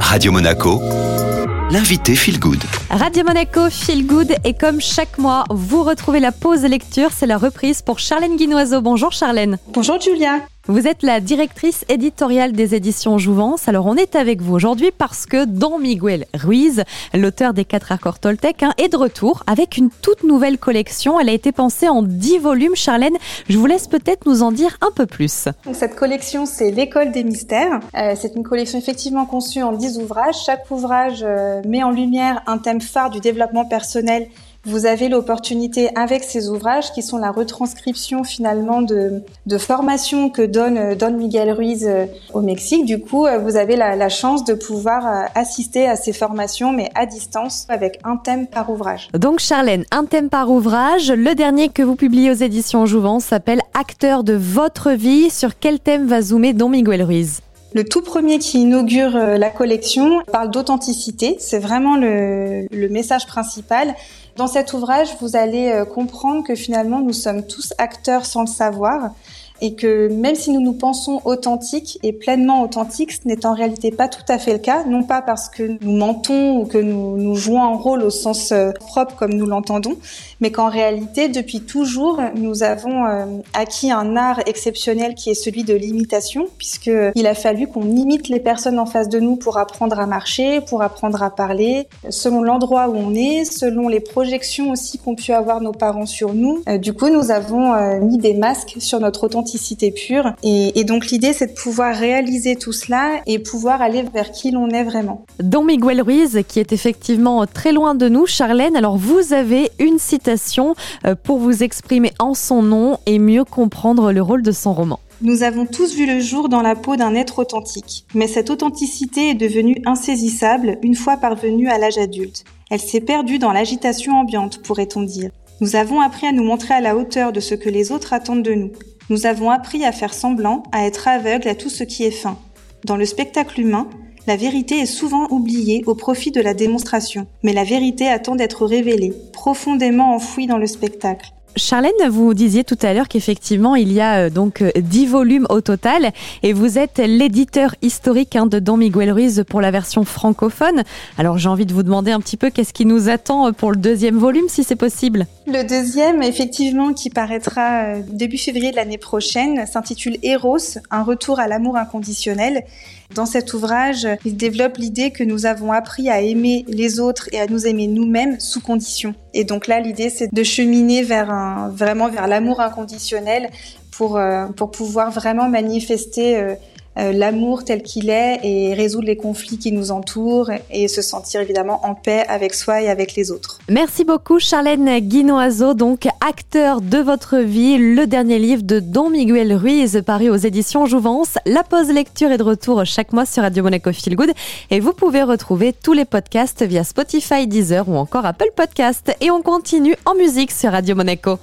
Radio Monaco, l'invité Feel Good. Radio Monaco Feel Good et comme chaque mois, vous retrouvez la pause lecture, c'est la reprise pour Charlène Guinoiseau. Bonjour Charlène. Bonjour Julia. Vous êtes la directrice éditoriale des éditions Jouvence. Alors on est avec vous aujourd'hui parce que Don Miguel Ruiz, l'auteur des quatre accords Toltec, hein, est de retour avec une toute nouvelle collection. Elle a été pensée en 10 volumes. Charlène, je vous laisse peut-être nous en dire un peu plus. cette collection, c'est l'école des mystères. Euh, c'est une collection effectivement conçue en 10 ouvrages. Chaque ouvrage euh, met en lumière un thème phare du développement personnel vous avez l'opportunité avec ces ouvrages qui sont la retranscription finalement de, de formations que donne euh, Don Miguel Ruiz euh, au Mexique. Du coup, euh, vous avez la, la chance de pouvoir assister à ces formations, mais à distance, avec un thème par ouvrage. Donc Charlène, un thème par ouvrage. Le dernier que vous publiez aux éditions Jouvence s'appelle Acteur de votre vie. Sur quel thème va zoomer Don Miguel Ruiz? Le tout premier qui inaugure la collection parle d'authenticité. C'est vraiment le, le, message principal. Dans cet ouvrage, vous allez euh, comprendre que finalement, nous sommes tous acteurs sans le savoir et que même si nous nous pensons authentiques et pleinement authentiques, ce n'est en réalité pas tout à fait le cas, non pas parce que nous mentons ou que nous, nous jouons un rôle au sens euh, propre comme nous l'entendons, mais qu'en réalité, depuis toujours, nous avons euh, acquis un art exceptionnel qui est celui de l'imitation, puisqu'il a fallu qu'on imite les personnes en face de nous pour apprendre à marcher, pour apprendre à parler, selon l'endroit où on est, selon les projections aussi qu'ont pu avoir nos parents sur nous. Euh, du coup, nous avons mis des masques sur notre authenticité authenticité pure. Et, donc l'idée, c'est de pouvoir réaliser tout cela et pouvoir aller vers qui l'on est vraiment. Don Miguel Ruiz, qui est effectivement très loin de nous, Charlène, alors vous avez une citation euh, pour vous exprimer en son nom et mieux comprendre le rôle de son roman. Nous avons tous vu le jour dans la peau d'un être authentique, mais cette authenticité est devenue insaisissable une fois parvenue à l'âge adulte. Elle s'est perdue dans l'agitation ambiante, pourrait-on dire. Nous avons appris à nous montrer à la hauteur de ce que les autres attendent de nous. Nous avons appris à faire semblant, à être aveugle à tout ce qui est fin. Dans le spectacle humain, la vérité est souvent oubliée au profit de la démonstration, mais la vérité attend d'être révélée, profondément enfouie dans le spectacle. Charlène, vous disiez tout à l'heure qu'effectivement, il y a euh, donc 10 euh, volumes au total et vous êtes l'éditeur historique hein, de Don Miguel Ruiz pour la version francophone. Alors j'ai envie de vous demander un petit peu qu'est-ce qui nous attend euh, pour le deuxième volume, si c'est possible. Le deuxième, effectivement, qui paraîtra début février de l'année prochaine, s'intitule Eros, un retour à l'amour inconditionnel. Dans cet ouvrage, il développe l'idée que nous avons appris à aimer les autres et à nous aimer nous-mêmes sous condition. Et donc là, l'idée, c'est de cheminer vers un, vraiment vers l'amour inconditionnel pour, euh, pour pouvoir vraiment manifester euh, l'amour tel qu'il est et résoudre les conflits qui nous entourent et se sentir évidemment en paix avec soi et avec les autres. Merci beaucoup Charlène Guinoiseau, donc acteur de votre vie, le dernier livre de Don Miguel Ruiz paru aux éditions Jouvence. La pause lecture est de retour chaque mois sur Radio Monaco Feel Good et vous pouvez retrouver tous les podcasts via Spotify, Deezer ou encore Apple Podcast. Et on continue en musique sur Radio Monaco.